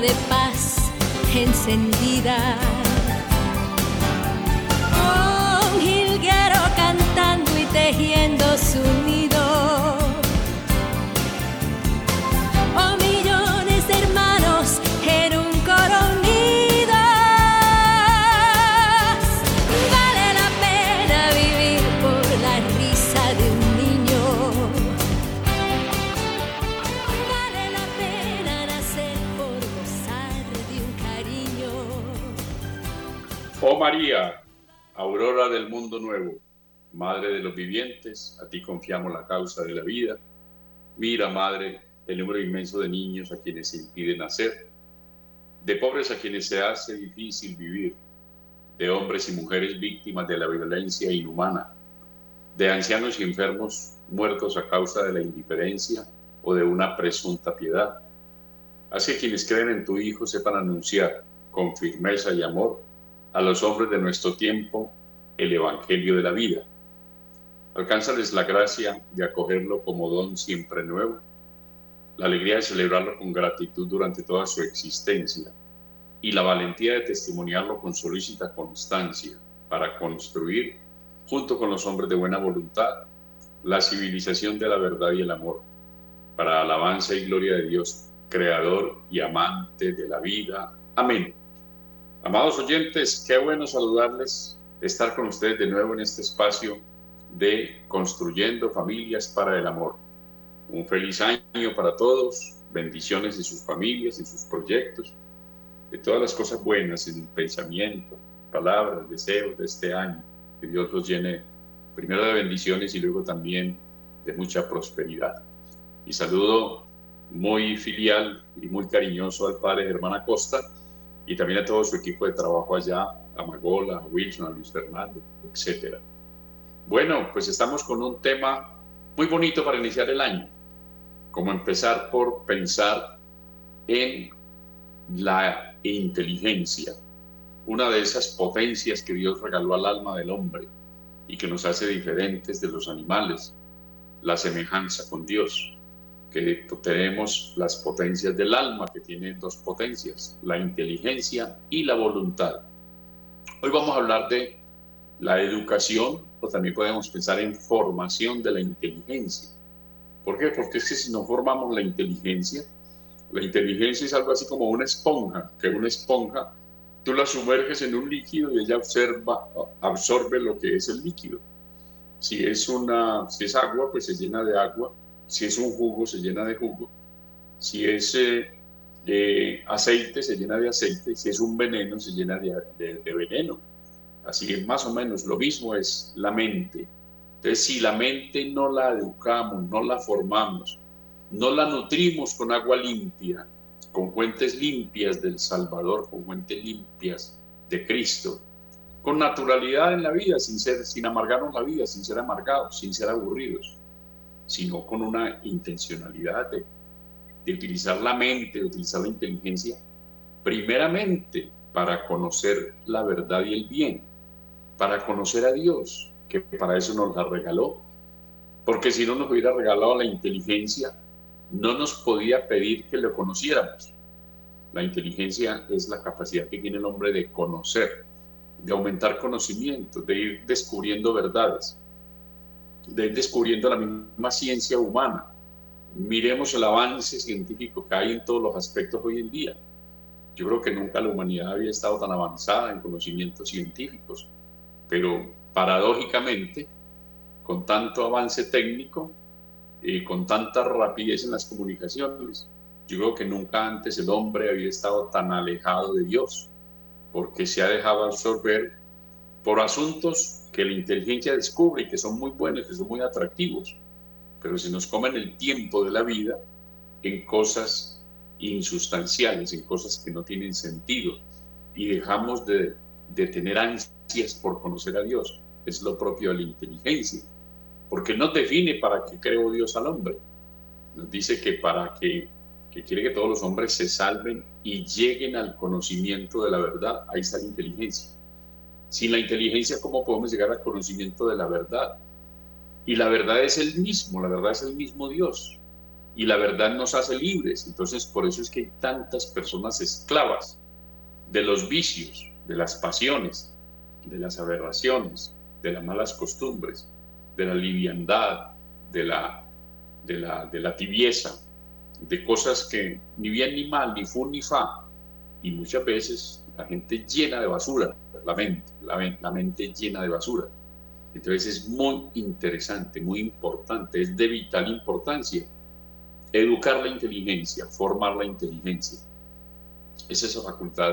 de paz encendida. Del mundo nuevo, Madre de los vivientes, a ti confiamos la causa de la vida. Mira, Madre, el número inmenso de niños a quienes se impide nacer, de pobres a quienes se hace difícil vivir, de hombres y mujeres víctimas de la violencia inhumana, de ancianos y enfermos muertos a causa de la indiferencia o de una presunta piedad. Haz que quienes creen en tu Hijo sepan anunciar con firmeza y amor a los hombres de nuestro tiempo el Evangelio de la vida. Alcánzales la gracia de acogerlo como don siempre nuevo, la alegría de celebrarlo con gratitud durante toda su existencia y la valentía de testimoniarlo con solícita constancia para construir, junto con los hombres de buena voluntad, la civilización de la verdad y el amor, para alabanza y gloria de Dios, creador y amante de la vida. Amén. Amados oyentes, qué bueno saludarles, estar con ustedes de nuevo en este espacio de Construyendo Familias para el Amor. Un feliz año para todos, bendiciones en sus familias, en sus proyectos, de todas las cosas buenas en el pensamiento, palabras, deseos de este año. Que Dios los llene primero de bendiciones y luego también de mucha prosperidad. Y saludo muy filial y muy cariñoso al padre Germán Acosta y también a todo su equipo de trabajo allá, a Magola, a Wilson, Luis Fernando, etcétera. Bueno, pues estamos con un tema muy bonito para iniciar el año, como empezar por pensar en la inteligencia, una de esas potencias que Dios regaló al alma del hombre y que nos hace diferentes de los animales, la semejanza con Dios, que tenemos las potencias del alma, que tiene dos potencias, la inteligencia y la voluntad. Hoy vamos a hablar de la educación, o también podemos pensar en formación de la inteligencia. ¿Por qué? Porque es que si no formamos la inteligencia, la inteligencia es algo así como una esponja, que una esponja tú la sumerges en un líquido y ella observa, absorbe lo que es el líquido. Si es, una, si es agua, pues se llena de agua. Si es un jugo, se llena de jugo. Si es eh, eh, aceite, se llena de aceite. Si es un veneno, se llena de, de, veneno. Así que más o menos lo mismo es la mente. Entonces, si la mente no la educamos, no la formamos, no la nutrimos con agua limpia, con fuentes limpias del Salvador, con fuentes limpias de Cristo, con naturalidad en la vida, sin, ser, sin amargarnos la vida, sin ser amargados, sin ser aburridos, sino con una intencionalidad de, de utilizar la mente, de utilizar la inteligencia, primeramente para conocer la verdad y el bien, para conocer a Dios, que para eso nos la regaló, porque si no nos hubiera regalado la inteligencia, no nos podía pedir que lo conociéramos. La inteligencia es la capacidad que tiene el hombre de conocer, de aumentar conocimiento, de ir descubriendo verdades, de ir descubriendo la misma ciencia humana. Miremos el avance científico que hay en todos los aspectos hoy en día. Yo creo que nunca la humanidad había estado tan avanzada en conocimientos científicos, pero paradójicamente, con tanto avance técnico, eh, con tanta rapidez en las comunicaciones. Yo creo que nunca antes el hombre había estado tan alejado de Dios, porque se ha dejado absorber por asuntos que la inteligencia descubre y que son muy buenos, que son muy atractivos, pero se nos comen el tiempo de la vida en cosas insustanciales, en cosas que no tienen sentido, y dejamos de, tener ansias por conocer a Dios. Es lo propio de la inteligencia porque no define para qué creó Dios al hombre. Nos dice que para que, que quiere que todos los hombres se salven y lleguen al conocimiento de la verdad, ahí está la inteligencia. Sin la inteligencia, ¿cómo podemos llegar al conocimiento de la verdad? Y la verdad es el mismo, la verdad es el mismo Dios. y la verdad nos hace libres. Entonces, por eso es que hay tantas personas esclavas de los vicios, de las pasiones, de las aberraciones, de las malas costumbres, de la liviandad, de la, de la, de la tibieza, de cosas que ni bien ni mal, ni fu ni fa. Y muchas veces la gente llena de basura, la mente, la, la mente llena de basura. Entonces es muy interesante, muy importante, es de vital importancia educar la inteligencia, formar la inteligencia. Es esa facultad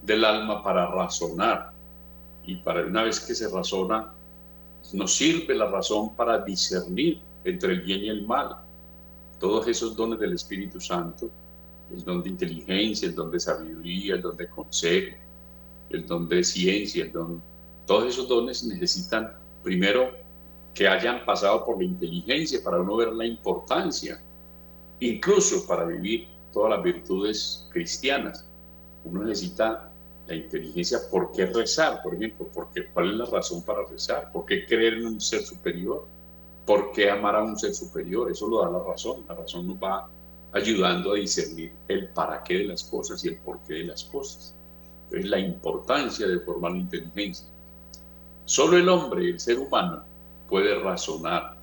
del alma para razonar. Y para una vez que se razona, nos sirve la razón para discernir entre el bien y el mal. Todos esos dones del Espíritu Santo, el don de inteligencia, el don de sabiduría, el don de consejo, el don de ciencia, el don, todos esos dones necesitan primero que hayan pasado por la inteligencia para uno ver la importancia incluso para vivir todas las virtudes cristianas. Uno necesita la inteligencia, ¿por qué rezar? Por ejemplo, porque, ¿cuál es la razón para rezar? ¿Por qué creer en un ser superior? ¿Por qué amar a un ser superior? Eso lo da la razón. La razón nos va ayudando a discernir el para qué de las cosas y el por qué de las cosas. Entonces, la importancia de formar la inteligencia. Solo el hombre, el ser humano, puede razonar.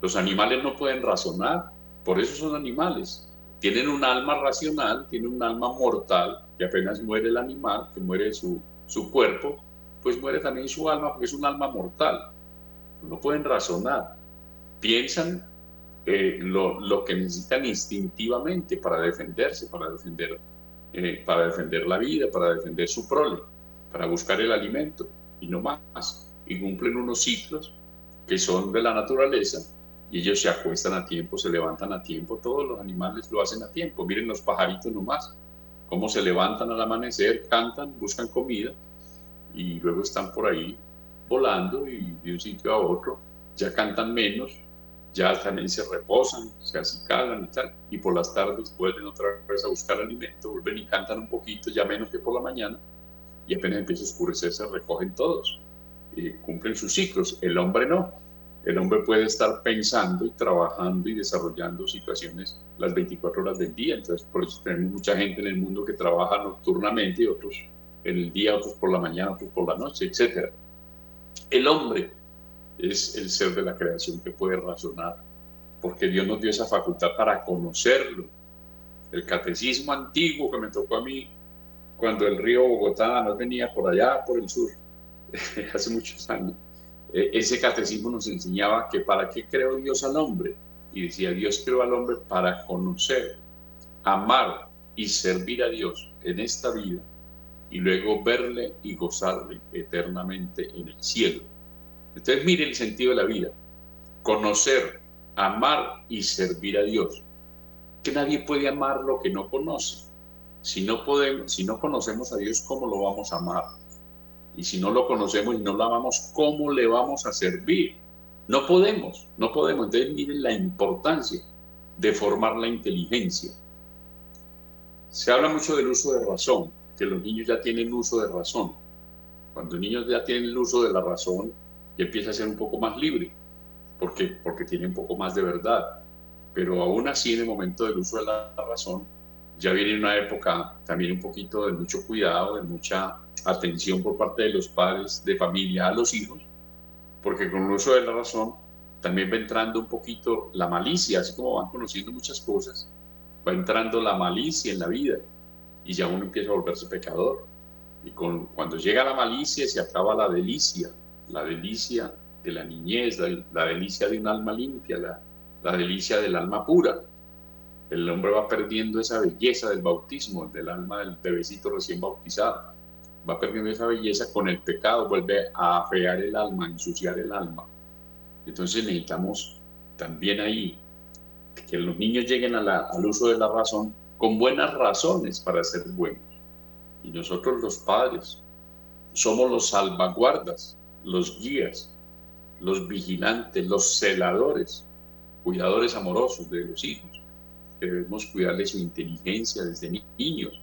Los animales no pueden razonar, por eso son animales. Tienen un alma racional, tienen un alma mortal, que apenas muere el animal, que muere su, su cuerpo, pues muere también su alma porque es un alma mortal. No pueden razonar. Piensan eh, lo, lo, que necesitan instintivamente para defenderse, para defender, eh, para defender la vida, para defender su prole, para buscar el alimento y no más. Y cumplen unos ciclos que son de la naturaleza y ellos se acuestan a tiempo, se levantan a tiempo, todos los animales lo hacen a tiempo. Miren los pajaritos nomás, cómo se levantan al amanecer, cantan, buscan comida y luego están por ahí volando y de un sitio a otro, ya cantan menos, ya también se reposan, se acicalan y tal, y por las tardes vuelven otra vez a buscar alimento, vuelven y cantan un poquito, ya menos que por la mañana, y apenas empieza a oscurecer se recogen todos, y cumplen sus ciclos, el hombre no el hombre puede estar pensando y trabajando y desarrollando situaciones las 24 horas del día. Entonces, por eso tenemos mucha gente en el mundo que trabaja nocturnamente, otros en el día, otros por la mañana, otros por la noche, etc. El hombre es el ser de la creación que puede razonar, porque Dios nos dio esa facultad para conocerlo. El catecismo antiguo que me tocó a mí cuando el río Bogotá no venía por allá, por el sur, hace muchos años eh, ese catecismo nos enseñaba que para qué creó Dios al hombre. Y decía, Dios creó al hombre para conocer, amar y servir a Dios en esta vida y luego verle y gozarle eternamente en el cielo. Entonces mire el sentido de la vida. Conocer, amar y servir a Dios. Que nadie puede amar lo que no conoce. Si no podemos, si no conocemos a Dios, ¿cómo lo vamos a amar? Y si no lo conocemos y no lo amamos, ¿cómo le vamos a servir? No podemos, no podemos. Entonces miren la importancia de formar la inteligencia. Se habla mucho del uso de razón, que los niños ya tienen uso de razón. Cuando los niños ya tienen el uso de la razón, ya empieza a ser un poco más libre, porque, porque tiene un poco más de verdad. Pero aún así, en el momento del uso de la razón, ya viene una época también un poquito de mucho cuidado, de mucha atención por parte de los padres de familia a los hijos, porque con el uso de la razón también va entrando un poquito la malicia, así como van conociendo muchas cosas, va entrando la malicia en la vida y ya uno empieza a volverse pecador. Y con, cuando llega la malicia se acaba la delicia, la delicia de la niñez, la, delicia de un alma limpia, la, la delicia del alma pura el hombre va perdiendo esa belleza del bautismo, del alma del bebecito recién bautizado. Va perdiendo esa belleza con el pecado, vuelve a afear el alma, a ensuciar el alma. Entonces necesitamos también ahí que los niños lleguen al uso de la razón con buenas razones para ser buenos. Y nosotros los padres somos los salvaguardas, los guías, los vigilantes, los celadores, cuidadores amorosos de los hijos debemos cuidarles su inteligencia desde niños,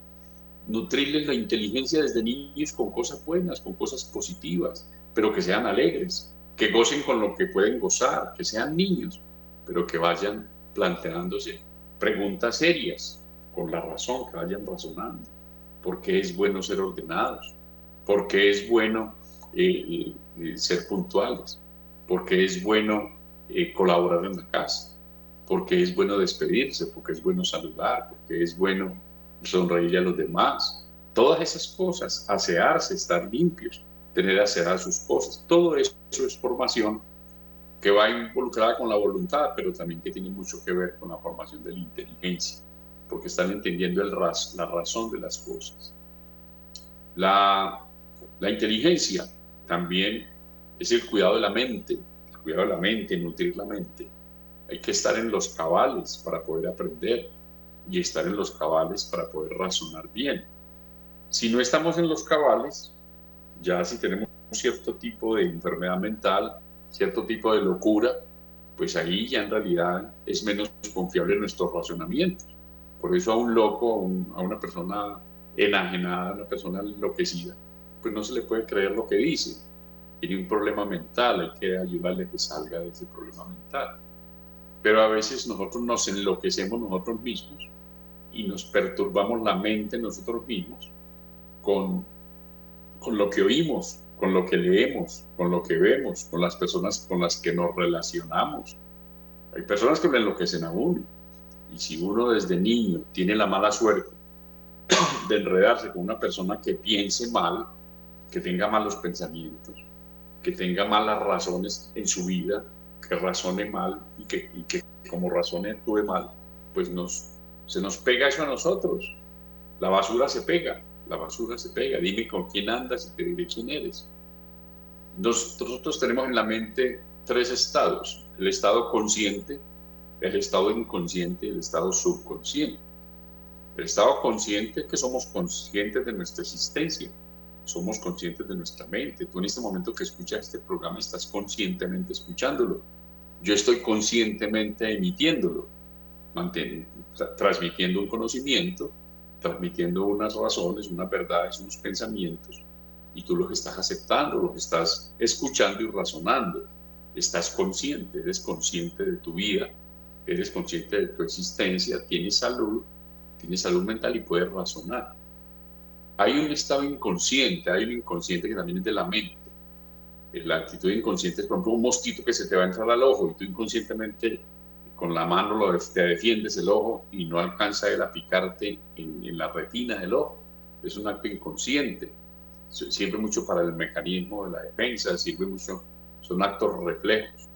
nutrirles la inteligencia desde niños con cosas buenas, con cosas positivas, pero que sean alegres, que gocen con lo que pueden gozar, que sean niños, pero que vayan planteándose preguntas serias, con la razón, que vayan razonando. ¿Por qué es bueno ser ordenados? ¿Por qué es bueno eh, eh, ser puntuales? ¿Por qué es bueno eh, colaborar en la casa? ¿Por qué es bueno despedirse? ¿Por qué es bueno saludar? ¿Por qué es bueno sonreír a los demás? Todas esas cosas, asearse, estar limpios, tener aseadas sus cosas, todo eso es formación que va involucrada con la voluntad, pero también que tiene mucho que ver con la formación de la inteligencia, porque están entendiendo la razón de las cosas. La, la inteligencia también es el cuidado de la mente, el cuidado de la mente, nutrir la mente. Hay que estar en los cabales para poder aprender y estar en los cabales para poder razonar bien. Si no estamos en los cabales, ya si tenemos un cierto tipo de enfermedad mental, cierto tipo de locura, pues ahí ya en realidad es menos confiable nuestro razonamiento. Por eso a un loco, a una persona enajenada, a una persona enloquecida, pues no se le puede creer lo que dice. Tiene un problema mental, hay que ayudarle a que salga de ese problema mental. Pero a veces nosotros nos enloquecemos nosotros mismos y nos perturbamos la mente nosotros mismos con, con lo que oímos, con lo que leemos, con lo que vemos, con las personas con las que nos relacionamos. Hay personas que lo enloquecen a uno. Y si uno desde niño tiene la mala suerte de enredarse con una persona que piense mal, que tenga malos pensamientos, que tenga malas razones en su vida, que razone mal y que, y que como razone actúe mal, pues nos, se nos pega eso a nosotros. La basura se pega la basura se pega, dime con quién andas y te diré quién eres. Nosotros tenemos en la mente tres estados, el estado consciente, el estado inconsciente y el estado subconsciente. El estado consciente es que somos conscientes de nuestra existencia, somos conscientes de nuestra mente. Tú en este momento que escuchas este programa estás conscientemente escuchándolo. Yo estoy conscientemente emitiéndolo, transmitiendo un conocimiento transmitiendo unas razones, unas verdades, unos pensamientos, y tú los estás aceptando, los estás escuchando y razonando. Estás consciente, eres consciente de tu vida, eres consciente de tu existencia, tienes salud, tienes salud mental y puedes razonar. Hay un estado inconsciente, hay un inconsciente que también es de la mente. La actitud inconsciente es, por ejemplo, un mosquito que se te va a entrar al ojo y tú inconscientemente con la mano te defiendes el ojo y no alcanza él a picarte en, la retina del ojo. Es un acto inconsciente. Sirve mucho para el mecanismo de la defensa, sirve mucho, son actos reflejos,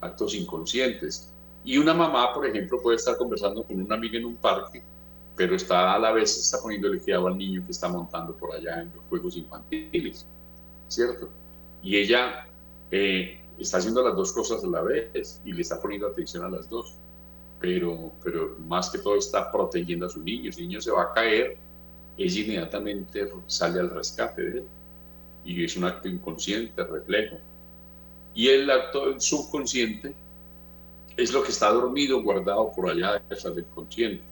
actos inconscientes. Y una mamá, por ejemplo, puede estar conversando con una amiga en un parque, pero está a la vez está poniendo el al niño que está montando por allá en los juegos infantiles, ¿cierto? Y ella eh, está haciendo las dos cosas a la vez y le está poniendo atención a las dos. Pero, pero más que todo está protegiendo a su niño. Si el niño se va a caer, ella inmediatamente sale al rescate de él. Y es un acto inconsciente, reflejo. Y el acto subconsciente es lo que está dormido, guardado por allá del consciente.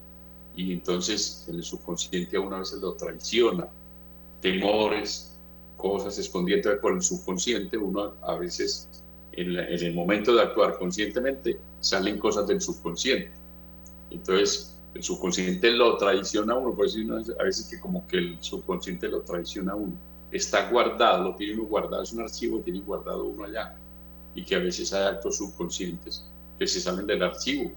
Y entonces en el subconsciente a una vez lo traiciona. Temores, cosas escondidas por el subconsciente, uno a veces en, el momento de actuar conscientemente, salen cosas del subconsciente. Entonces, el subconsciente lo traiciona a uno, por eso a veces que como que el subconsciente lo traiciona a uno. Está guardado, lo tiene uno guardado, es un archivo que tiene guardado uno allá. Y que a veces hay actos subconscientes que se salen del archivo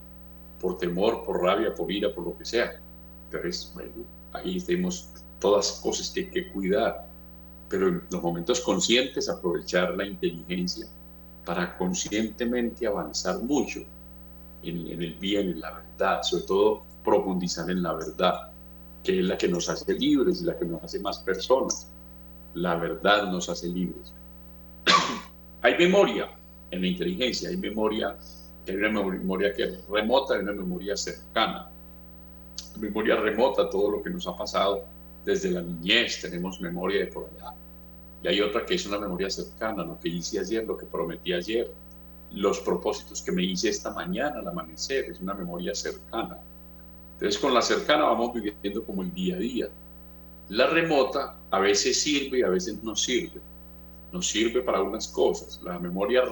por temor, por rabia, por ira, por lo que sea. Entonces, bueno, ahí tenemos todas cosas que hay que cuidar. Pero en los momentos conscientes, aprovechar la inteligencia para conscientemente avanzar mucho en, el bien, en la verdad, sobre todo profundizar en la verdad, que es la que nos hace libres y la que nos hace más personas. La verdad nos hace libres. hay memoria en la inteligencia, hay memoria, hay una memoria que es remota, hay una memoria cercana. memoria remota, todo lo que nos ha pasado desde la niñez, tenemos memoria de por allá y hay otra que es una memoria cercana, lo que hice ayer, lo que prometí ayer, los propósitos que me hice esta mañana al amanecer, es una memoria cercana. Entonces con la cercana vamos viviendo como el día a día. La remota a veces sirve y a veces no sirve. Nos sirve para unas cosas. La memoria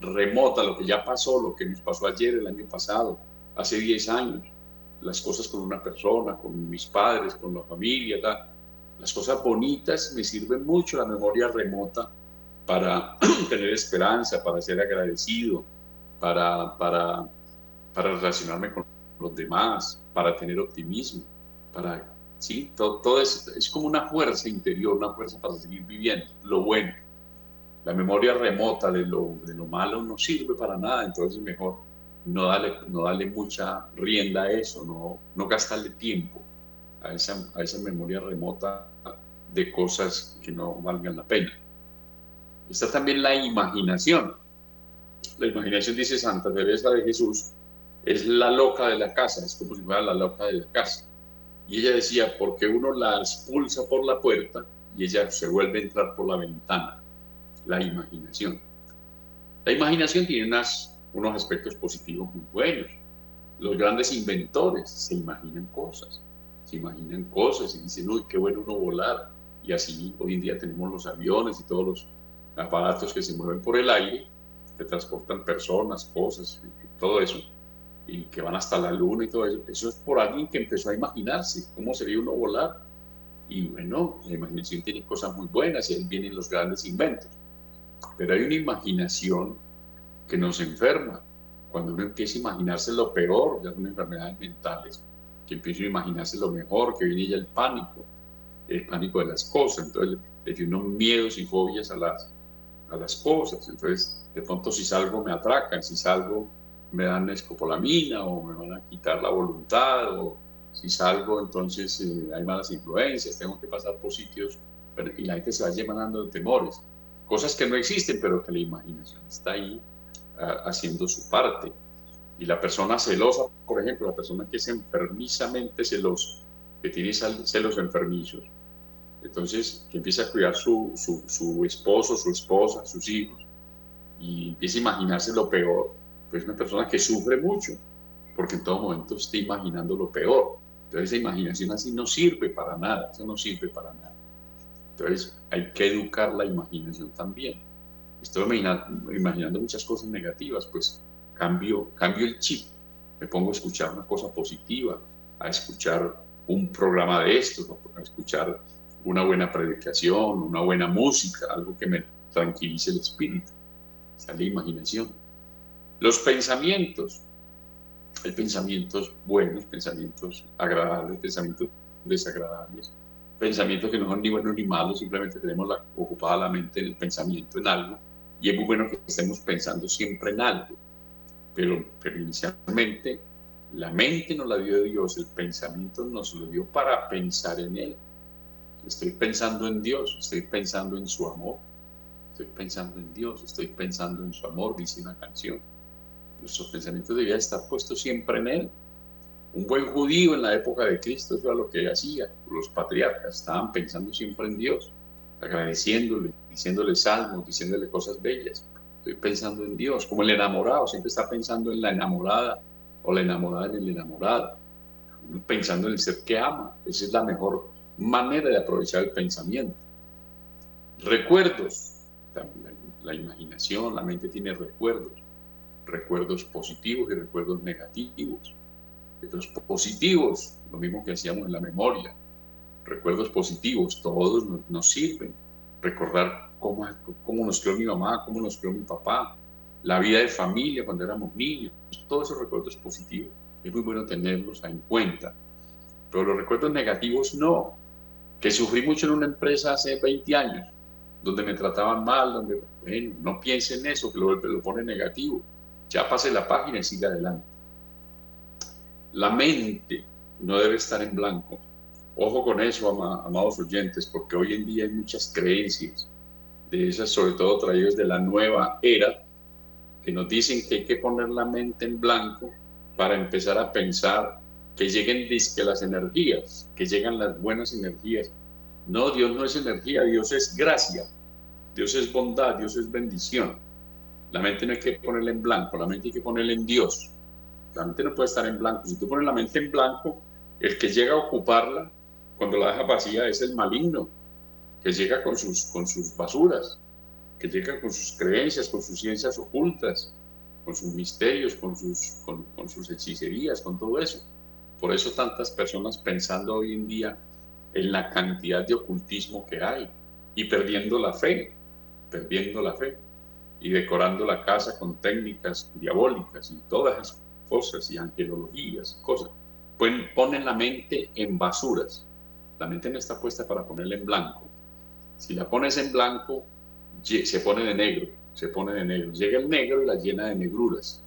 remota, lo que ya pasó, lo que nos pasó ayer, el año pasado, hace 10 años, las cosas con una persona, con mis padres, con la familia, las cosas bonitas me sirven mucho, la memoria remota, para tener esperanza, para ser agradecido, para, para, para relacionarme con los demás, para tener optimismo, para, ¿sí? Todo, todo es, es como una fuerza interior, una fuerza para seguir viviendo, lo bueno. La memoria remota de lo, de lo malo no sirve para nada, entonces es mejor no darle, no darle mucha rienda a eso, no, no gastarle tiempo a esa, a esa memoria remota de cosas que no valgan la pena. Está también la imaginación. La imaginación, dice Santa Teresa de Jesús, es la loca de la casa, es como si fuera la loca de la casa. Y ella decía, porque uno la expulsa por la puerta y ella se vuelve a entrar por la ventana. La imaginación. La imaginación tiene unas, unos aspectos positivos muy buenos. Los grandes inventores se imaginan cosas, se imaginan cosas y dicen, uy, qué bueno uno volar. Y así hoy en día tenemos los aviones y todos los aparatos que se mueven por el aire, que transportan personas, cosas, todo eso y que van hasta la luna y todo eso. Eso es por alguien que empezó a imaginarse cómo sería uno volar. Y bueno, la imaginación tiene cosas muy buenas y ahí vienen los grandes inventos. Pero hay una imaginación que nos enferma. Cuando uno empieza a imaginarse lo peor, ya son enfermedades mentales, que empieza a imaginarse lo mejor, que viene ya el pánico, el pánico de las cosas. Entonces le tiene unos miedos y fobias a las, a las cosas. Entonces, de pronto si salgo me atracan, si salgo me dan escopolamina o me van a quitar la voluntad o si salgo entonces eh, hay malas influencias, tengo que pasar por sitios y la gente se va llenando de temores, cosas que no existen pero que la imaginación está ahí haciendo su parte. Y la persona celosa, por ejemplo, la persona que es enfermizamente celosa, que tiene celos enfermizos, entonces que empieza a cuidar su, su, su esposo, su esposa, sus hijos, y empieza a imaginarse lo peor, pues una persona que sufre mucho, porque en todo momento está imaginando lo peor. Entonces esa imaginación así no sirve para nada, eso no sirve para nada. Entonces hay que educar la imaginación también. Estoy imaginando, muchas cosas negativas, pues cambio, cambio el chip, me pongo a escuchar una cosa positiva, a escuchar un programa de estos, a escuchar una buena predicación, una buena música, algo que me tranquilice el espíritu. Esa la imaginación. Los pensamientos. Hay pensamientos buenos, pensamientos agradables, pensamientos desagradables, pensamientos que no son ni buenos ni malos, simplemente tenemos la, ocupada la mente en el pensamiento en algo y es muy bueno que estemos pensando siempre en algo. Pero, pero inicialmente la mente nos la dio Dios, el pensamiento nos lo dio para pensar en Él. Estoy pensando en Dios, estoy pensando en su amor, estoy pensando en Dios, estoy pensando en su amor, dice una canción. Nuestros pensamientos debían estar puestos siempre en Él. Un buen judío en la época de Cristo, eso era lo que hacía. Los patriarcas estaban pensando siempre en Dios, agradeciéndole, diciéndole salmos, diciéndole cosas bellas. Estoy pensando en Dios, como el enamorado, siempre está pensando en la enamorada o la enamorada en el enamorado, pensando en el ser que ama. Esa es la mejor manera de aprovechar el pensamiento. Recuerdos, la, la imaginación, la mente tiene recuerdos recuerdos positivos y recuerdos negativos. Los positivos, lo mismo que hacíamos en la memoria, recuerdos positivos, todos nos, sirven. Recordar cómo, cómo nos crió mi mamá, cómo nos crió mi papá, la vida de familia cuando éramos niños, todos esos recuerdos positivos. Es muy bueno tenerlos en cuenta. Pero los recuerdos negativos no. Que sufrí mucho en una empresa hace 20 años, donde me trataban mal, donde, bueno, no piense en eso, que lo, lo pone negativo ya pase la página y siga adelante. La mente no debe estar en blanco. Ojo con eso, amados oyentes, porque hoy en día hay muchas creencias, de esas sobre todo traídas de la nueva era, que nos dicen que hay que poner la mente en blanco para empezar a pensar que lleguen disque las energías, que llegan las buenas energías. No, Dios no es energía, Dios es gracia, Dios es bondad, Dios es bendición. La mente no hay que ponerla en blanco, la mente hay que ponerla en Dios. La mente no puede estar en blanco. Si tú pones la mente en blanco, el que llega a ocuparla cuando la deja vacía es el maligno, que llega con sus, con sus basuras, que llega con sus creencias, con sus ciencias ocultas, con sus misterios, con sus, con, con sus hechicerías, con todo eso. Por eso tantas personas pensando hoy en día en la cantidad de ocultismo que hay y perdiendo la fe, perdiendo la fe y decorando la casa con técnicas diabólicas y todas esas cosas y angelologías cosas. Pues ponen la mente en basuras. La mente no está puesta para ponerla en blanco. Si la pones en blanco, se pone de negro, se pone de negro. Llega el negro y la llena de negruras.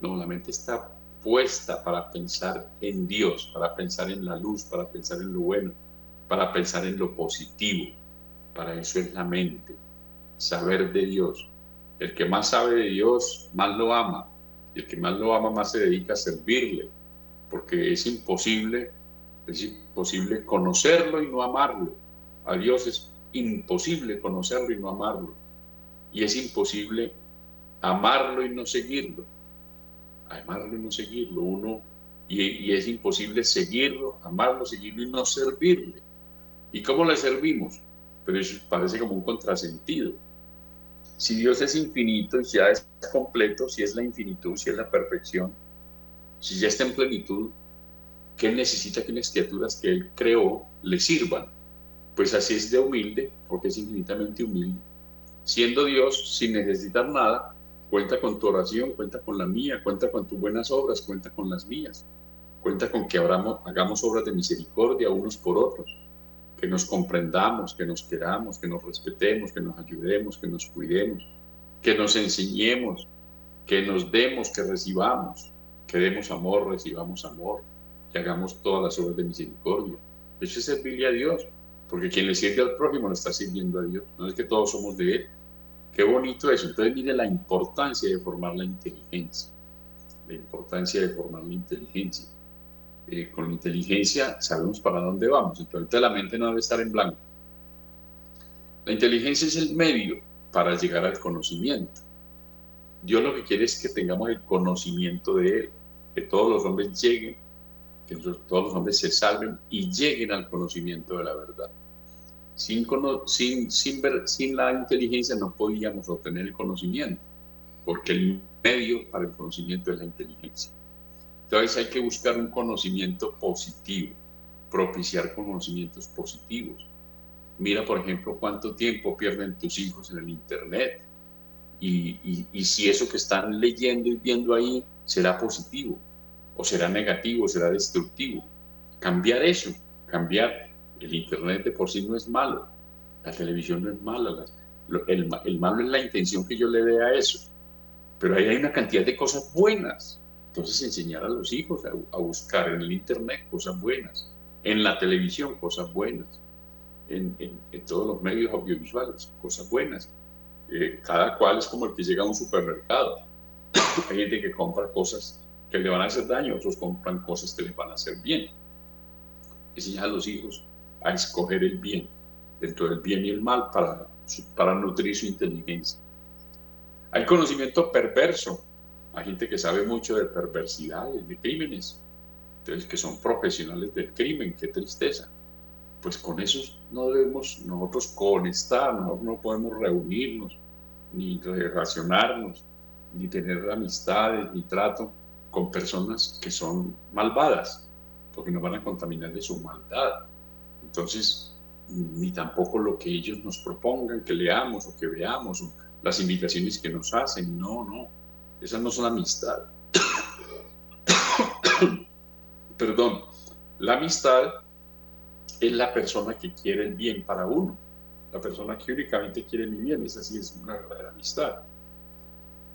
No, la mente está puesta para pensar en Dios, para pensar en la luz, para pensar en lo bueno, para pensar en lo positivo. Para eso es la mente, saber de Dios. El que más sabe de Dios, más lo ama. Y el que más lo ama, más se dedica a servirle. Porque es imposible, es imposible conocerlo y no amarlo. A Dios es imposible conocerlo y no amarlo. Y es imposible amarlo y no seguirlo. Amarlo y no seguirlo. Uno, y, y es imposible seguirlo, amarlo, seguirlo y no servirle. ¿Y cómo le servimos? Pero eso parece como un contrasentido. Si Dios es infinito y ya es completo, si es la infinitud, si es la perfección, si ya está en plenitud, ¿qué necesita que las criaturas que Él creó le sirvan? Pues así es de humilde, porque es infinitamente humilde. Siendo Dios, sin necesitar nada, cuenta con tu oración, cuenta con la mía, cuenta con tus buenas obras, cuenta con las mías, cuenta con que hagamos obras de misericordia unos por otros, que nos comprendamos, que nos queramos, que nos respetemos, que nos ayudemos, que nos cuidemos, que nos enseñemos, que nos demos, que recibamos, que demos amor, recibamos amor, que hagamos todas las obras de misericordia. Eso es servirle a Dios. Porque quien le sirve al prójimo le está sirviendo a Dios. No es que todos somos de Él. Qué bonito eso. Entonces mire la importancia de formar la inteligencia. La importancia de formar la inteligencia. Eh, con la inteligencia sabemos para dónde vamos. Entonces la mente no debe estar en blanco. La inteligencia es el medio para llegar al conocimiento. Dios lo que quiere es que tengamos el conocimiento de Él, que todos los hombres lleguen, que todos los hombres se salven y lleguen al conocimiento de la verdad. Sin, sin, sin, ver, sin la inteligencia no podíamos obtener el conocimiento, porque el medio para el conocimiento es la inteligencia. Entonces hay que buscar un conocimiento positivo, propiciar conocimientos positivos. Mira, por ejemplo, cuánto tiempo pierden tus hijos en el Internet y, y, y si eso que están leyendo y viendo ahí será positivo o será negativo, o será destructivo. Cambiar eso, cambiar el Internet de por sí no es malo, la televisión no es mala, el, el, malo es la intención que yo le dé a eso. Pero ahí hay una cantidad de cosas buenas. Entonces enseñar a los hijos a, buscar en el Internet cosas buenas, en la televisión cosas buenas, en, en, todos los medios audiovisuales cosas buenas. Eh, cada cual es como el que llega a un supermercado. hay gente que compra cosas que le van a hacer daño, otros compran cosas que les van a hacer bien. Enseñar a los hijos a escoger el bien, dentro del bien y el mal, para, para nutrir su inteligencia. Hay conocimiento perverso. Hay gente que sabe mucho de perversidades, de crímenes, entonces que son profesionales del crimen, qué tristeza. Pues con esos no debemos nosotros conectar, no, no podemos reunirnos, ni relacionarnos, ni tener amistades, ni trato con personas que son malvadas, porque nos van a contaminar de su maldad. Entonces, ni tampoco lo que ellos nos propongan, que leamos o que veamos, o las invitaciones que nos hacen, no, no, esas no son amistad. Perdón, la amistad es la persona que quiere el bien para uno, la persona que únicamente quiere mi bien, esa sí es una verdadera amistad.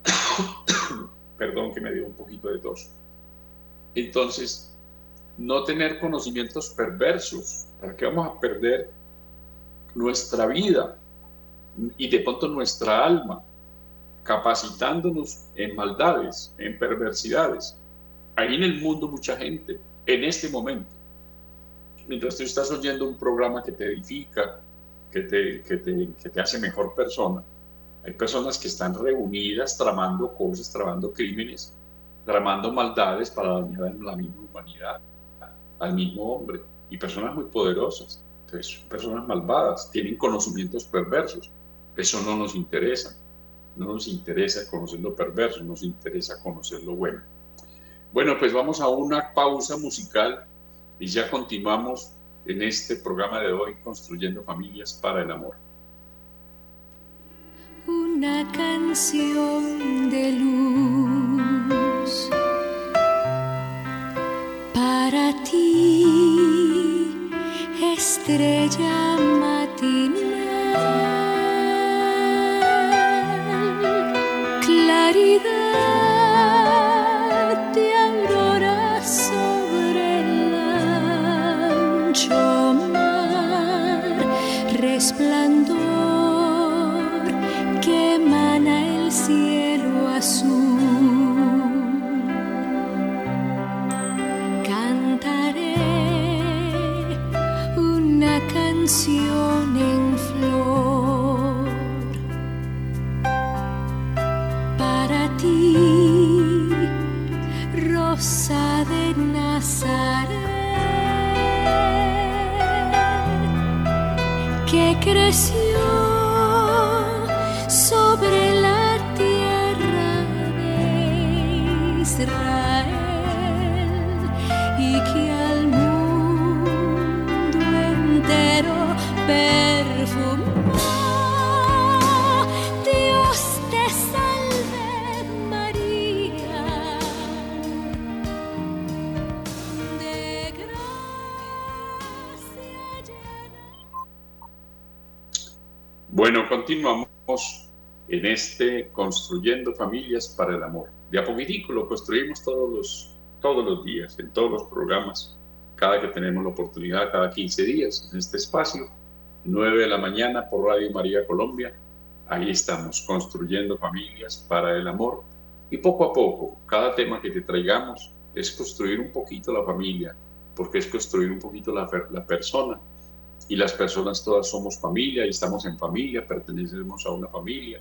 Perdón que me dio un poquito de tos. Entonces, no tener conocimientos perversos. ¿Para qué vamos a perder nuestra vida y de pronto nuestra alma capacitándonos en maldades, en perversidades? Hay en el mundo mucha gente, en este momento. Mientras tú estás oyendo un programa que te edifica, que te, que te, que te hace mejor persona, hay personas que están reunidas tramando cosas, tramando crímenes, tramando maldades para dañar a la misma humanidad, al mismo hombre. Y personas muy poderosas. Entonces, personas malvadas, tienen conocimientos perversos. Eso no nos interesa. no nos interesa conocer lo perverso, nos interesa conocer lo bueno. Bueno, pues vamos a una pausa musical y ya continuamos en este programa de hoy, Construyendo Familias para el Amor. Una canción de luz para ti, estrella matinal. Continuamos en este Construyendo Familias para el Amor. De a poquitico lo construimos todos los, todos los días, en todos los programas, cada que tenemos la oportunidad, cada 15 días, en este espacio, 9 de la mañana por Radio María Colombia. Ahí estamos, construyendo familias para el amor. Y poco a poco, cada tema que te traigamos es construir un poquito la familia, porque es construir un poquito la, la persona y las personas todas somos familia y estamos en familia, pertenecemos a una familia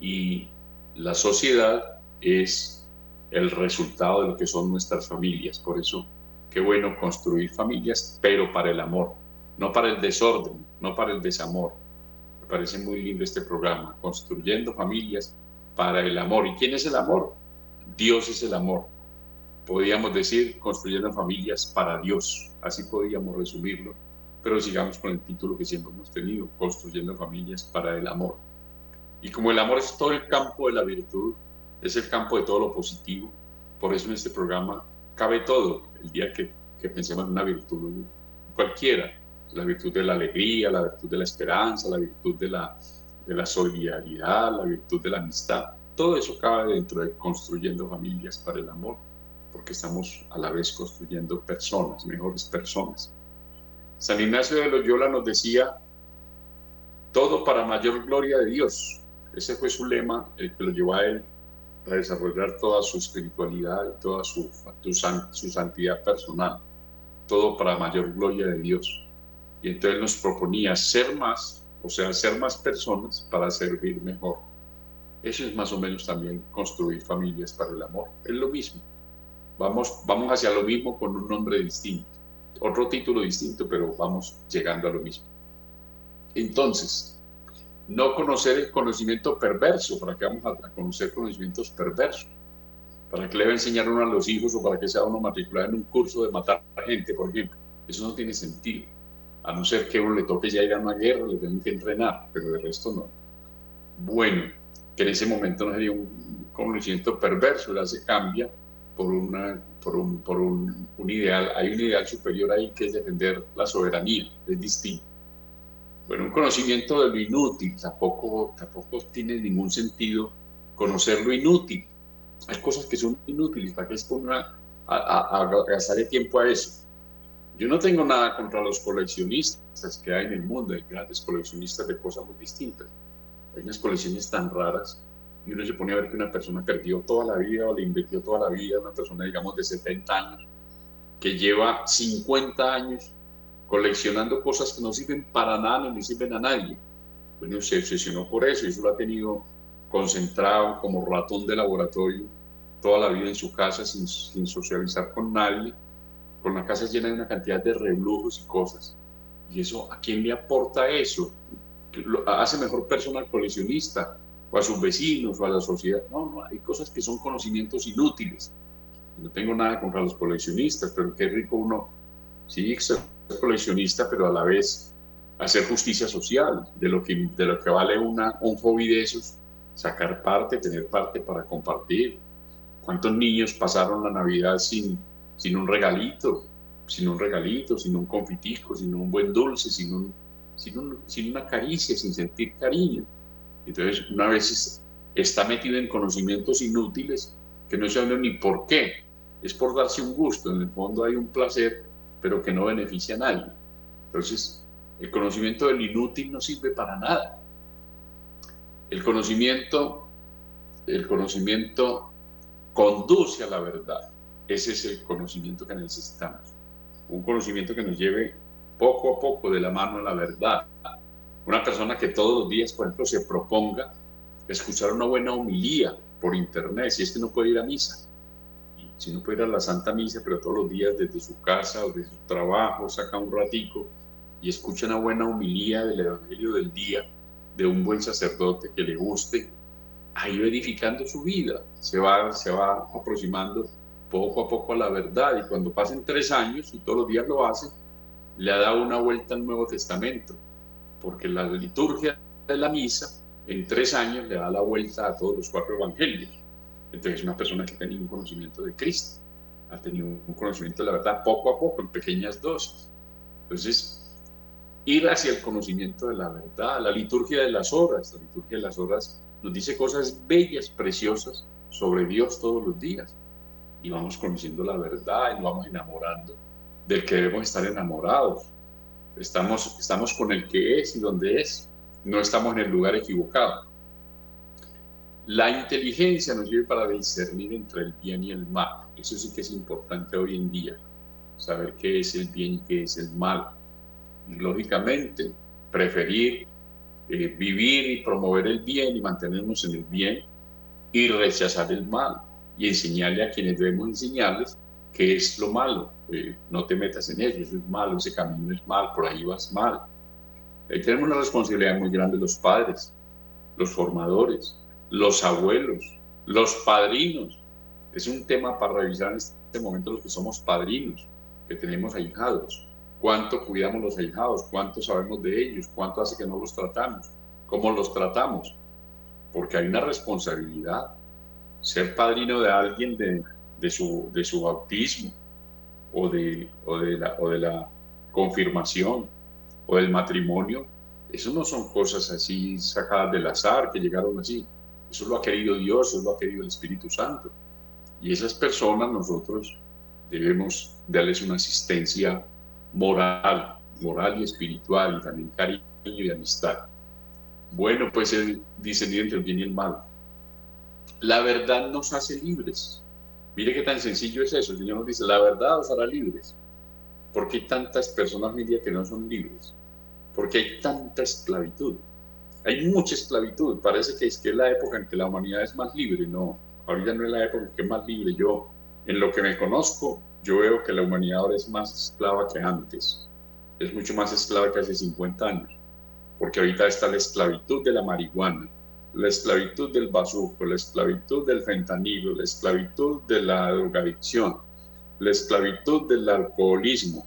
y la sociedad es el resultado de lo que son nuestras familias. Por eso, qué bueno construir familias, pero para el amor, no para el desorden, no para el desamor. Me parece muy lindo este programa, construyendo familias para el amor. ¿Y quién es el amor? Dios es el amor. Podríamos decir construyendo familias para Dios, así podríamos resumirlo pero sigamos con el título que siempre hemos tenido, Construyendo Familias para el Amor. Y como el amor es todo el campo de la virtud, es el campo de todo lo positivo, por eso en este programa cabe todo. El día que, que pensemos en una virtud cualquiera, la virtud de la alegría, la virtud de la esperanza, la virtud de la, de la solidaridad, la virtud de la amistad, todo eso cabe dentro de construyendo familias para el amor, porque estamos a la vez construyendo personas, mejores personas. San Ignacio de Loyola nos decía, todo para mayor gloria de Dios. Ese fue su lema, el que lo llevó a él a desarrollar toda su espiritualidad y toda su, su santidad personal. Todo para mayor gloria de Dios. Y entonces nos proponía ser más, o sea, ser más personas para servir mejor. Eso es más o menos también construir familias para el amor. Es lo mismo. Vamos, vamos hacia lo mismo con un nombre distinto otro título distinto, pero vamos llegando a lo mismo. Entonces, no conocer el conocimiento perverso, ¿para qué vamos a, conocer conocimientos perversos? ¿Para qué le va a enseñar uno a los hijos o para que sea uno matriculado en un curso de matar a gente, por ejemplo? Eso no tiene sentido. A no ser que uno le toque ya ir a una guerra, le tengan que entrenar, pero de resto no. Bueno, que en ese momento no sería un conocimiento perverso, ya se cambia por una por, un, por un, un, ideal, hay un ideal superior ahí que es defender la soberanía, es distinto. Bueno, un conocimiento de lo inútil tampoco, tampoco tiene ningún sentido conocer lo inútil. Hay cosas que son inútiles, ¿para qué es a, a, a, gastar el tiempo a eso? Yo no tengo nada contra los coleccionistas que hay en el mundo, hay grandes coleccionistas de cosas muy distintas. Hay unas colecciones tan raras y uno se pone a ver que una persona perdió toda la vida o le invirtió toda la vida, una persona digamos de 70 años, que lleva 50 años coleccionando cosas que no sirven para nada ni sirven a nadie. Bueno, se obsesionó por eso y eso lo ha tenido concentrado como ratón de laboratorio toda la vida en su casa sin, sin socializar con nadie, con la casa llena de una cantidad de reblujos y cosas. Y eso, ¿a quién le aporta eso? ¿Hace mejor persona coleccionista? A sus vecinos o a la sociedad. No, no, hay cosas que son conocimientos inútiles. No tengo nada contra los coleccionistas, pero qué rico uno, sí, ser coleccionista, pero a la vez hacer justicia social, de lo que, de lo que vale una, un hobby de esos, sacar parte, tener parte para compartir. ¿Cuántos niños pasaron la Navidad sin, sin un regalito, sin un regalito, sin un confitico, sin un buen dulce, sin, un, sin, sin una caricia, sin sentir cariño? Entonces, una vez está metido en conocimientos inútiles que no sabe ni por qué. Es por darse un gusto. En el fondo hay un placer, pero que no beneficia a nadie. Entonces, el conocimiento del inútil no sirve para nada. El conocimiento, el conocimiento conduce a la verdad. Ese es el conocimiento que necesitamos. Un conocimiento que nos lleve poco a poco de la mano a la verdad. Una persona que todos los días, por ejemplo, se proponga escuchar una buena homilía por internet, si es que no puede ir a misa, si no puede ir a la Santa Misa, pero todos los días desde su casa o desde su trabajo saca un ratico y escucha una buena homilía del Evangelio del día de un buen sacerdote que le guste, ahí va edificando su vida, se va, se va aproximando poco a poco a la verdad. Y cuando pasen tres años y todos los días lo hace, le ha dado una vuelta al Nuevo Testamento, porque la liturgia de la misa en tres años le da la vuelta a todos los cuatro evangelios. Entonces es una persona que ha tenido un conocimiento de Cristo, ha tenido un conocimiento de la verdad poco a poco, en pequeñas dosis. Entonces, ir hacia el conocimiento de la verdad, la liturgia de las horas, la liturgia de las horas nos dice cosas bellas, preciosas sobre Dios todos los días. Y vamos conociendo la verdad y nos vamos enamorando del que debemos estar enamorados. Estamos, estamos con el que es y donde es. No estamos en el lugar equivocado. La inteligencia nos sirve para discernir entre el bien y el mal. Eso sí que es importante hoy en día. Saber qué es el bien y qué es el mal lógicamente, preferir eh, vivir y promover el bien y mantenernos en el bien y rechazar el mal y enseñarle a quienes debemos enseñarles qué es lo malo. Eh, no te metas en ello, eso es malo, ese camino es mal, por ahí vas mal. tenemos una responsabilidad muy grande los padres, los formadores, los abuelos, los padrinos. Es un tema para revisar en este momento los que somos padrinos, que tenemos ahijados cuánto cuidamos los ahijados, cuánto sabemos de ellos, cuánto hace que no los tratamos, cómo los tratamos, porque hay una responsabilidad. Ser padrino de alguien de, su, de su bautismo o de, o, de la, o de la confirmación o del matrimonio, eso no son cosas así sacadas del azar que llegaron así. Eso lo ha querido Dios, eso lo ha querido el Espíritu Santo. Y esas personas nosotros debemos darles una asistencia moral, moral y espiritual, y también cariño y amistad. Bueno, pues él dice entre el bien y el mal. La verdad nos hace libres. Mire qué tan sencillo es eso. El Señor nos dice, la verdad os hará libres. ¿Por qué tantas personas hoy día que no son libres? Porque hay tanta esclavitud. Hay mucha esclavitud. Parece que es que es la época en que la humanidad es más libre. No, ahorita no es la época en que es más libre. Yo, en lo que me conozco, yo veo que la humanidad ahora es más esclava que antes, es mucho más esclava que hace 50 años, porque ahorita está la esclavitud de la marihuana, la esclavitud del bazuco, la esclavitud del fentanilo, la esclavitud de la drogadicción, la esclavitud del alcoholismo,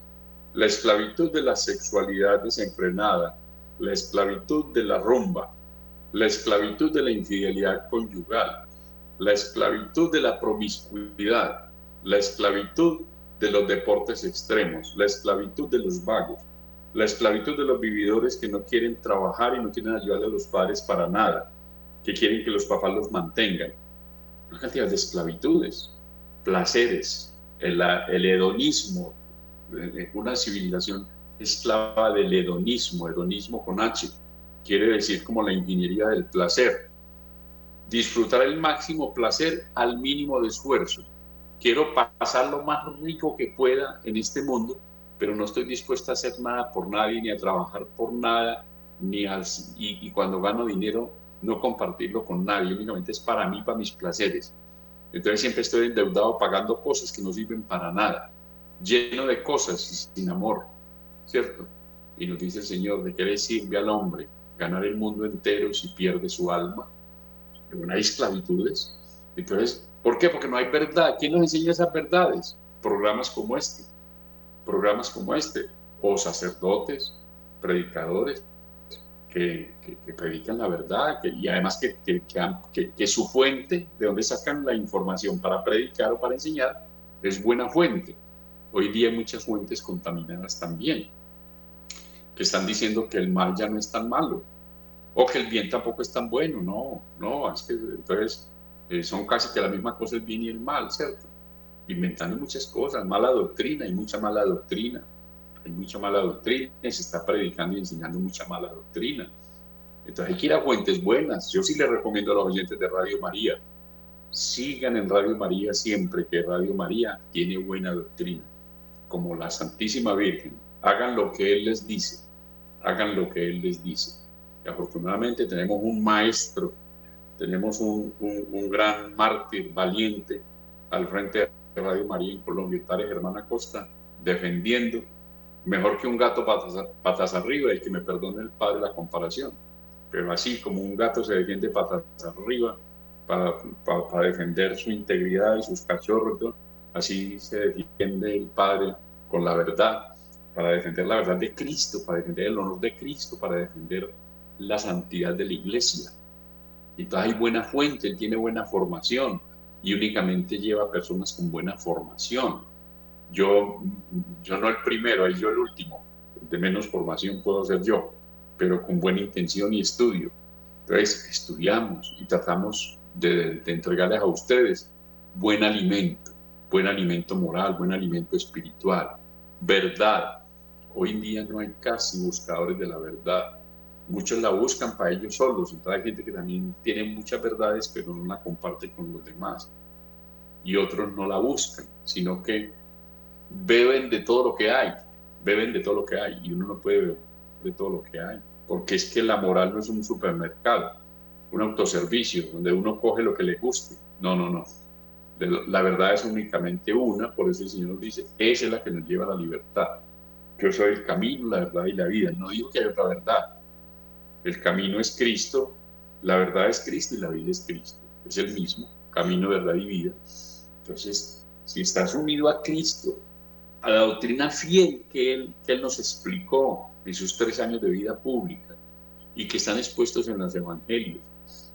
la esclavitud de la sexualidad desenfrenada, la esclavitud de la rumba, la esclavitud de la infidelidad conyugal, la esclavitud de la promiscuidad, la esclavitud de los deportes extremos, la esclavitud de los vagos, la esclavitud de los vividores que no quieren trabajar y no quieren ayudar a los padres para nada, que quieren que los papás los mantengan. Una cantidad de esclavitudes, placeres, el, el hedonismo, eh, una civilización esclava del hedonismo, hedonismo con H, quiere decir como la ingeniería del placer. Disfrutar el máximo placer al mínimo de esfuerzo quiero pasar lo más rico que pueda en este mundo, pero no estoy dispuesta a hacer nada por nadie, ni a trabajar por nada, ni y, cuando gano dinero no compartirlo con nadie, únicamente es para mí, para mis placeres. Entonces siempre estoy endeudado pagando cosas que no sirven para nada, lleno de cosas sin amor, ¿cierto? Y nos dice el Señor, ¿de qué le sirve al hombre ganar el mundo entero si pierde su alma? bueno, hay esclavitudes. Entonces, ¿por qué? Porque no hay verdad. ¿Quién nos enseña esas verdades? Programas como este, programas como este, o sacerdotes, predicadores, que, predican la verdad y además que, su fuente, de donde sacan la información para predicar o para enseñar, es buena fuente. Hoy día hay muchas fuentes contaminadas también, que están diciendo que el mal ya no es tan malo, o que el bien tampoco es tan bueno. No, no, es que entonces eh, son casi que la misma cosa el bien y el mal, ¿cierto? Inventando muchas cosas, mala doctrina, hay mucha mala doctrina hay mucha mala doctrina, se está predicando y enseñando mucha mala doctrina. Entonces hay que ir a fuentes buenas. Yo sí les recomiendo a los oyentes de Radio María, sigan en Radio María siempre, que Radio María tiene buena doctrina, como la Santísima Virgen. Hagan lo que Él les dice, hagan lo que Él les dice. Y afortunadamente tenemos un maestro, tenemos un, un, gran mártir valiente al frente de Radio María en Colombia, el padre Germán Acosta, defendiendo mejor que un gato patas, arriba y que me perdone el padre la comparación. Pero así como un gato se defiende patas arriba para, para, defender su integridad y sus cachorros, así se defiende el padre con la verdad, para defender la verdad de Cristo, para defender el honor de Cristo, para defender la santidad de la iglesia. Entonces hay buena fuente, él tiene buena formación y únicamente lleva personas con buena formación yo, yo no el primero, ahí yo el último. De menos formación puedo ser yo, pero con buena intención y estudio. Entonces, estudiamos y tratamos de, de entregarles a ustedes buen alimento, buen alimento moral, buen alimento espiritual, verdad. Hoy en día no hay casi buscadores de la verdad. Muchos la buscan para ellos solos. Entonces hay gente que también tiene muchas verdades, pero no la comparte con los demás. Y otros no la buscan, sino que beben de todo lo que hay, beben de todo lo que hay y uno no puede beber de todo lo que hay, porque es que la moral no es un supermercado, un autoservicio donde uno coge lo que le guste. No, no, no. La verdad es únicamente una, por eso el Señor dice, esa es la que nos lleva a la libertad. Yo soy el camino, la verdad y la vida. No digo que hay otra verdad. El camino es Cristo, la verdad es Cristo y la vida es Cristo. Es el mismo, camino, verdad y vida. Entonces, si estás unido a Cristo, a la doctrina fiel que él, que él nos explicó en sus tres años de vida pública y que están expuestos en los evangelios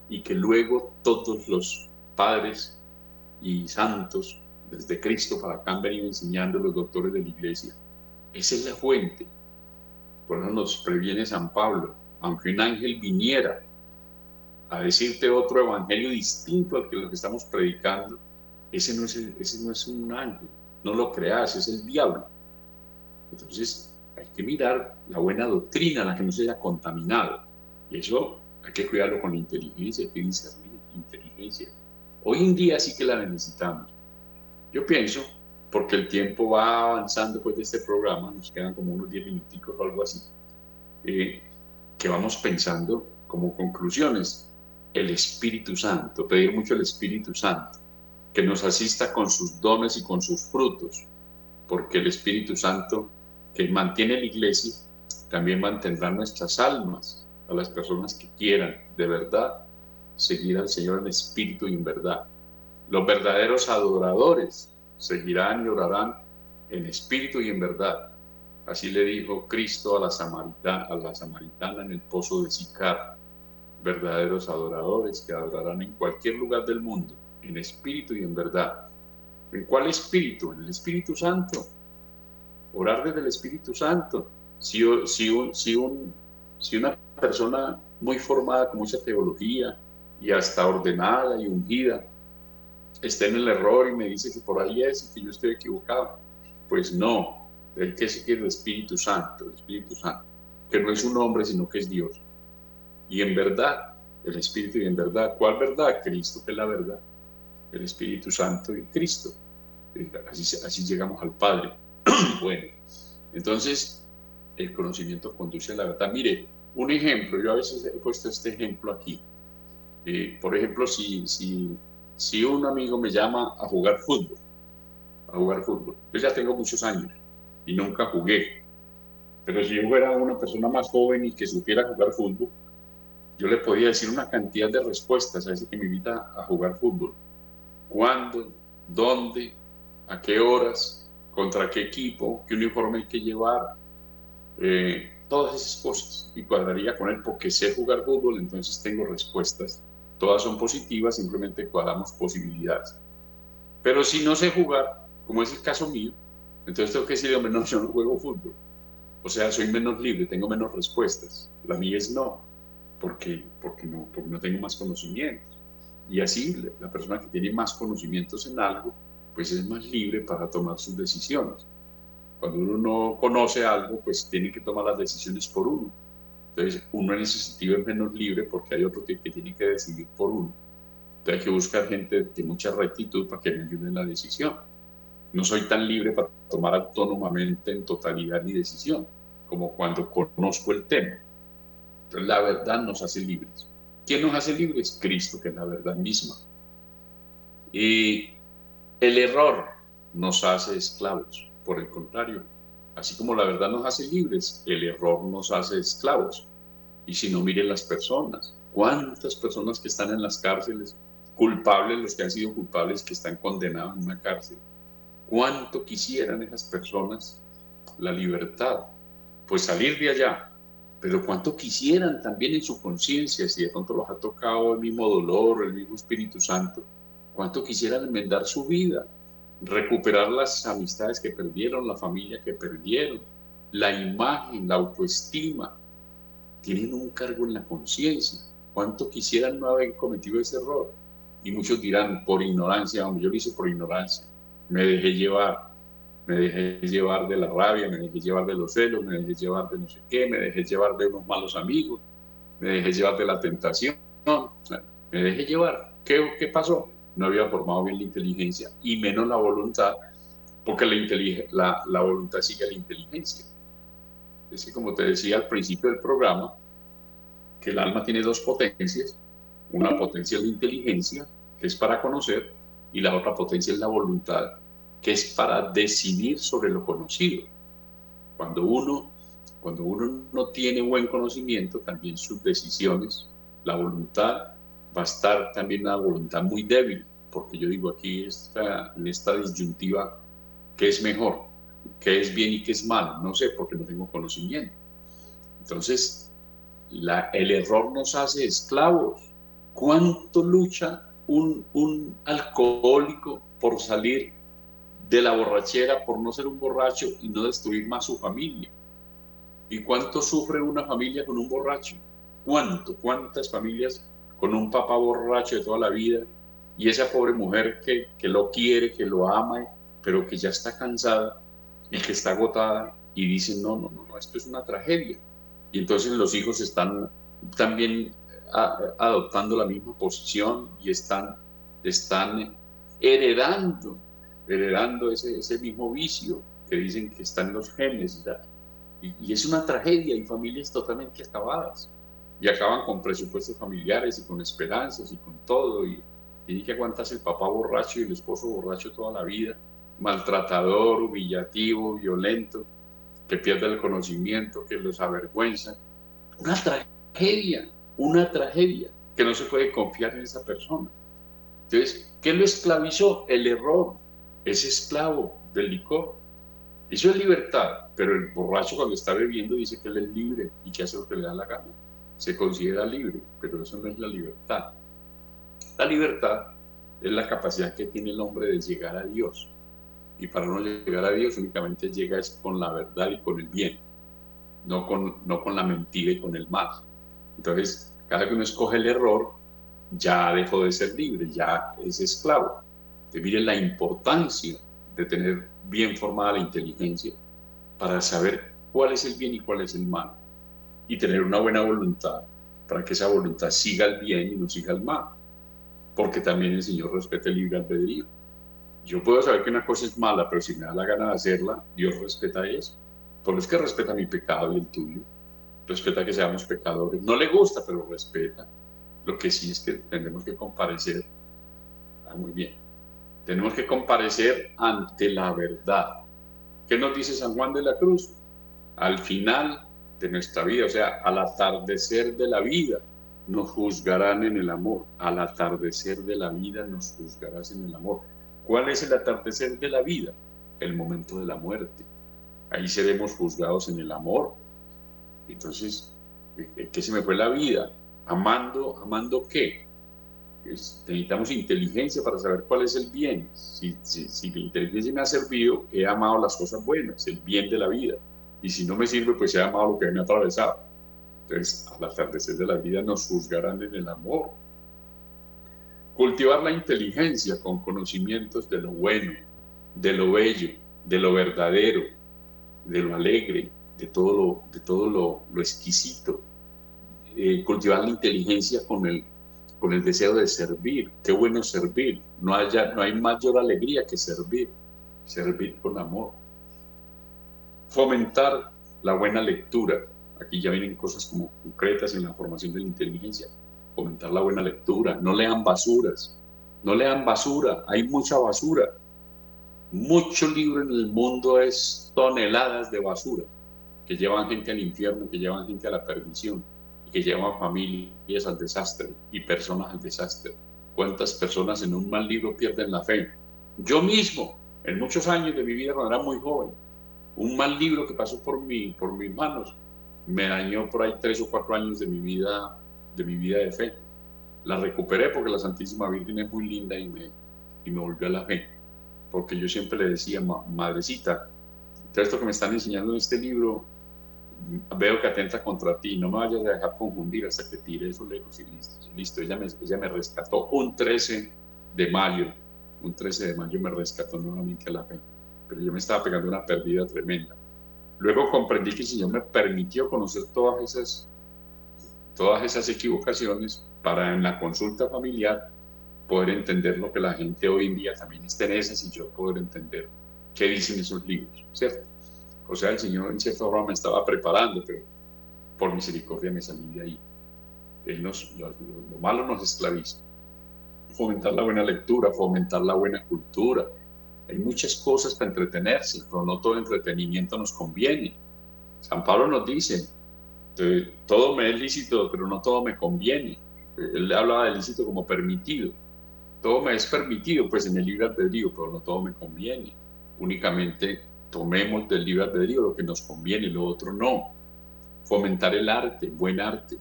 y que luego todos los padres y santos desde Cristo para acá han venido enseñando los doctores de la iglesia. Esa es la fuente. Por eso nos previene San Pablo, aunque un ángel viniera a decirte otro evangelio distinto al que lo que estamos predicando, ese no es, ese no es un ángel, no lo creas, es el diablo. Entonces hay que mirar la buena doctrina, la que no se haya contaminado. Y eso hay que cuidarlo con inteligencia, hay que discernir inteligencia. Hoy en día sí que la necesitamos. Yo pienso, porque el tiempo va avanzando después de este programa, nos quedan como unos 10 minuticos o algo así, eh, que vamos pensando como conclusiones, el Espíritu Santo, pedir mucho el Espíritu Santo que nos asista con sus dones y con sus frutos, porque el Espíritu Santo que mantiene la iglesia también mantendrá nuestras almas a las personas que quieran de verdad seguir al Señor en espíritu y en verdad. Los verdaderos adoradores seguirán y orarán en espíritu y en verdad. Así le dijo Cristo a la, samaritana, en el pozo de Sicar. Verdaderos adoradores que adorarán en cualquier lugar del mundo en espíritu y en verdad. ¿En cuál espíritu? En el Espíritu Santo. Orar desde el Espíritu Santo. Si, un, si, un, si una persona muy formada con mucha teología y hasta ordenada y ungida está en el error y me dice que por ahí es y que yo estoy equivocado, pues no. El que es el Espíritu Santo, el Espíritu Santo, que no es un hombre, sino que es Dios. Y en verdad, el Espíritu y en verdad, ¿cuál verdad? Cristo, que es la verdad el Espíritu Santo y Cristo. Eh, así, llegamos al Padre. bueno, entonces el conocimiento conduce a la verdad. Mire, un ejemplo, yo a veces he puesto este ejemplo aquí. Eh, por ejemplo, si, si, si un amigo me llama a jugar fútbol, a jugar fútbol, yo ya tengo muchos años y nunca jugué, pero si yo fuera una persona más joven y que supiera jugar fútbol, yo le podía decir una cantidad de respuestas a ese que me invita a jugar fútbol. ¿Cuándo? ¿Dónde? ¿A qué horas? ¿Contra qué equipo? ¿Qué uniforme hay que llevar? Eh, todas esas cosas. Y cuadraría con él porque sé jugar fútbol, entonces tengo respuestas. Todas son positivas, simplemente cuadramos posibilidades. Pero si no sé jugar, como es el caso mío, entonces tengo que decirle, hombre, no, yo no juego fútbol. O sea, soy menos libre, tengo menos respuestas. La mía es no, porque, porque, no, porque no tengo más conocimientos. Y así la persona que tiene más conocimientos en algo, pues es más libre para tomar sus decisiones. Cuando uno no conoce algo, pues tiene que tomar las decisiones por uno. Entonces, uno en ese sentido es menos libre porque hay otro que tiene que decidir por uno. Entonces, hay que buscar gente de mucha rectitud para que me ayude en la decisión. No soy tan libre para tomar autónomamente en totalidad mi decisión como cuando conozco el tema. Entonces, la verdad nos hace libres. ¿Quién nos hace libres? Cristo, que es la verdad misma. Y el error nos hace esclavos. Por el contrario, así como la verdad nos hace libres, el error nos hace esclavos. Y si no, miren las personas. ¿Cuántas personas que están en las cárceles, culpables, los que han sido culpables, que están condenados en una cárcel? ¿Cuánto quisieran esas personas la libertad? Pues salir de allá. Pero cuánto quisieran también en su conciencia, si de pronto los ha tocado el mismo dolor, el mismo Espíritu Santo, cuánto quisieran enmendar su vida, recuperar las amistades que perdieron, la familia que perdieron, la imagen, la autoestima. Tienen un cargo en la conciencia. ¿Cuánto quisieran no haber cometido ese error? Y muchos dirán, por ignorancia, yo lo hice por ignorancia. Me dejé llevar, me dejé llevar de la rabia, me dejé llevar de los celos, me dejé llevar de no sé qué, me dejé llevar de unos malos amigos, me dejé llevar de la tentación, me dejé llevar. ¿Qué, qué pasó? no había formado bien la inteligencia y menos la voluntad, porque la, la, voluntad sigue a la inteligencia. Es que como te decía al principio del programa, que el alma tiene dos potencias, una potencia es la inteligencia, que es para conocer, y la otra potencia es la voluntad, que es para decidir sobre lo conocido. Cuando uno, cuando uno no tiene buen conocimiento, también sus decisiones, la voluntad va a estar también una voluntad muy débil, porque yo digo aquí está, en esta disyuntiva, ¿qué es mejor? ¿Qué es bien y qué es mal? No sé, porque no tengo conocimiento. Entonces, la, el error nos hace esclavos. ¿Cuánto lucha un, un alcohólico por salir de la borrachera, por no ser un borracho y no destruir más su familia? ¿Y cuánto sufre una familia con un borracho? ¿Cuánto? ¿Cuántas familias con un papá borracho de toda la vida y esa pobre mujer que, que lo quiere, que lo ama, pero que ya está cansada y que está agotada y dice, no, no, no, no, esto es una tragedia. Y entonces los hijos están también adoptando la misma posición y están, están heredando, heredando ese, ese mismo vicio que dicen que está en los genes. Y, y, es una tragedia y familias totalmente acabadas. Y acaban con presupuestos familiares y con esperanzas y con todo. Y, tiene que aguantarse el papá borracho y el esposo borracho toda la vida, maltratador, humillativo, violento, que pierde el conocimiento, que los avergüenza. Una tragedia, una tragedia, que no se puede confiar en esa persona. Entonces, ¿qué lo esclavizó? El error. Es esclavo del licor. Eso es libertad, pero el borracho cuando está bebiendo dice que él es libre y que hace lo que le da la gana. Se considera libre, pero eso no es la libertad. La libertad es la capacidad que tiene el hombre de llegar a Dios. Y para no llegar a Dios únicamente llega es con la verdad y con el bien, no con, no con la mentira y con el mal. Entonces, cada que uno escoge el error, ya dejó de ser libre, ya es esclavo. Miren la importancia de tener bien formada la inteligencia para saber cuál es el bien y cuál es el mal. Y tener una buena voluntad para que esa voluntad siga el bien y no siga el mal porque también el Señor respeta el libre albedrío. Yo puedo saber que una cosa es mala, pero si me da la gana de hacerla, Dios respeta eso. Porque es que respeta mi pecado y el tuyo. Respeta que seamos pecadores. No le gusta, pero respeta. Lo que sí es que tenemos que comparecer. Ah, muy bien. Tenemos que comparecer ante la verdad. ¿Qué nos dice San Juan de la Cruz? Al final de nuestra vida, o sea, al atardecer de la vida, nos juzgarán en el amor. Al atardecer de la vida nos juzgarás en el amor. ¿Cuál es el atardecer de la vida? El momento de la muerte. Ahí seremos juzgados en el amor. Entonces, ¿qué se me fue la vida? ¿Amando, amando qué? Necesitamos inteligencia para saber cuál es el bien. Si, si, la inteligencia me ha servido, he amado las cosas buenas, el bien de la vida. Y si no me sirve, pues he amado lo que me ha atravesado. Entonces, al atardecer de la vida nos juzgarán en el amor. Cultivar la inteligencia con conocimientos de lo bueno, de lo bello, de lo verdadero, de lo alegre, de todo lo, de todo lo, exquisito. Eh, cultivar la inteligencia con el, con el deseo de servir. Qué bueno servir. No, haya, no hay mayor alegría que servir. Servir con amor. Fomentar la buena lectura. Aquí ya vienen cosas como concretas en la formación de la inteligencia. Fomentar la buena lectura. No lean basuras. No lean basura. Hay mucha basura. Mucho libro en el mundo es toneladas de basura que llevan gente al infierno, que llevan gente a la perdición que llevan familias al desastre y personas al desastre. ¿Cuántas personas en un mal libro pierden la fe? Yo mismo, en muchos años de mi vida cuando era muy joven, un mal libro que pasó por, mí, por mis manos me dañó por ahí tres o cuatro años de mi vida de, mi vida de fe. La recuperé porque la Santísima Virgen es muy linda y me, y me volvió a la fe. Porque yo siempre le decía, madrecita, todo esto que me están enseñando en este libro veo que atenta contra ti, no me vayas a dejar confundir hasta que tire eso lejos y listo. listo. Ella, me, rescató un 13 de mayo, un 13 de mayo me rescató nuevamente a la fe, pero yo me estaba pegando una pérdida tremenda. Luego comprendí que el Señor me permitió conocer todas esas, todas esas equivocaciones para en la consulta familiar poder entender lo que la gente hoy en día también está en esas y yo poder entender qué dicen esos libros, ¿cierto? O sea, el Señor en cierta forma me estaba preparando, pero por misericordia me salí de ahí. Él nos, lo, malo nos esclaviza. Fomentar la buena lectura, fomentar la buena cultura. Hay muchas cosas para entretenerse, pero no todo entretenimiento nos conviene. San Pablo nos dice, todo me es lícito, pero no todo me conviene. Él hablaba de lícito como permitido. Todo me es permitido, pues en el libre albedrío, pero no todo me conviene. Únicamente tomemos del libre albedrío lo que nos conviene, lo otro no. Fomentar el arte, buen arte.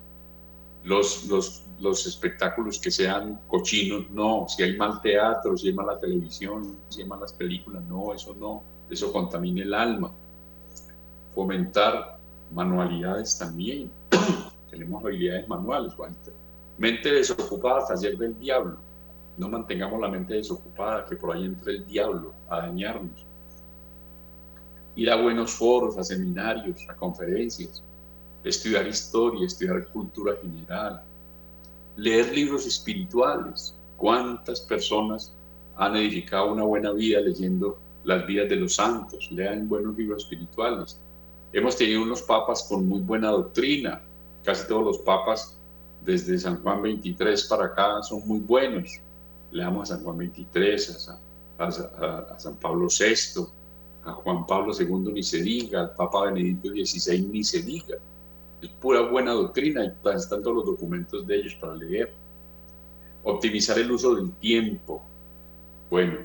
Los, los, los espectáculos que sean cochinos, no. Si hay mal teatro, si hay mala televisión, si hay malas películas, no, eso no. Eso contamina el alma. Fomentar manualidades también. Tenemos habilidades manuales, Mente desocupada, taller del diablo. No mantengamos la mente desocupada, que por ahí entre el diablo a dañarnos ir a buenos foros, a seminarios, a conferencias, estudiar historia, estudiar cultura general, leer libros espirituales. ¿Cuántas personas han edificado una buena vida leyendo las vidas de los santos? Lean buenos libros espirituales. Hemos tenido unos papas con muy buena doctrina. Casi todos los papas desde San Juan 23 para acá son muy buenos. Leamos a San Juan 23, a, a San Pablo VI, a Juan Pablo II ni se diga, al Papa Benedicto XVI ni se diga. Es pura buena doctrina están todos los documentos de ellos para leer. Optimizar el uso del tiempo. Bueno,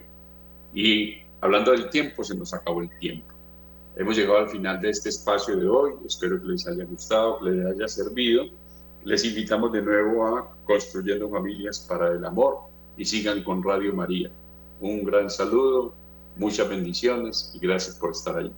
y hablando del tiempo, se nos acabó el tiempo. Hemos llegado al final de este espacio de hoy. Espero que les haya gustado, que les haya servido. Les invitamos de nuevo a Construyendo Familias para el Amor y sigan con Radio María. Un gran saludo Muchas bendiciones y gracias por estar ahí.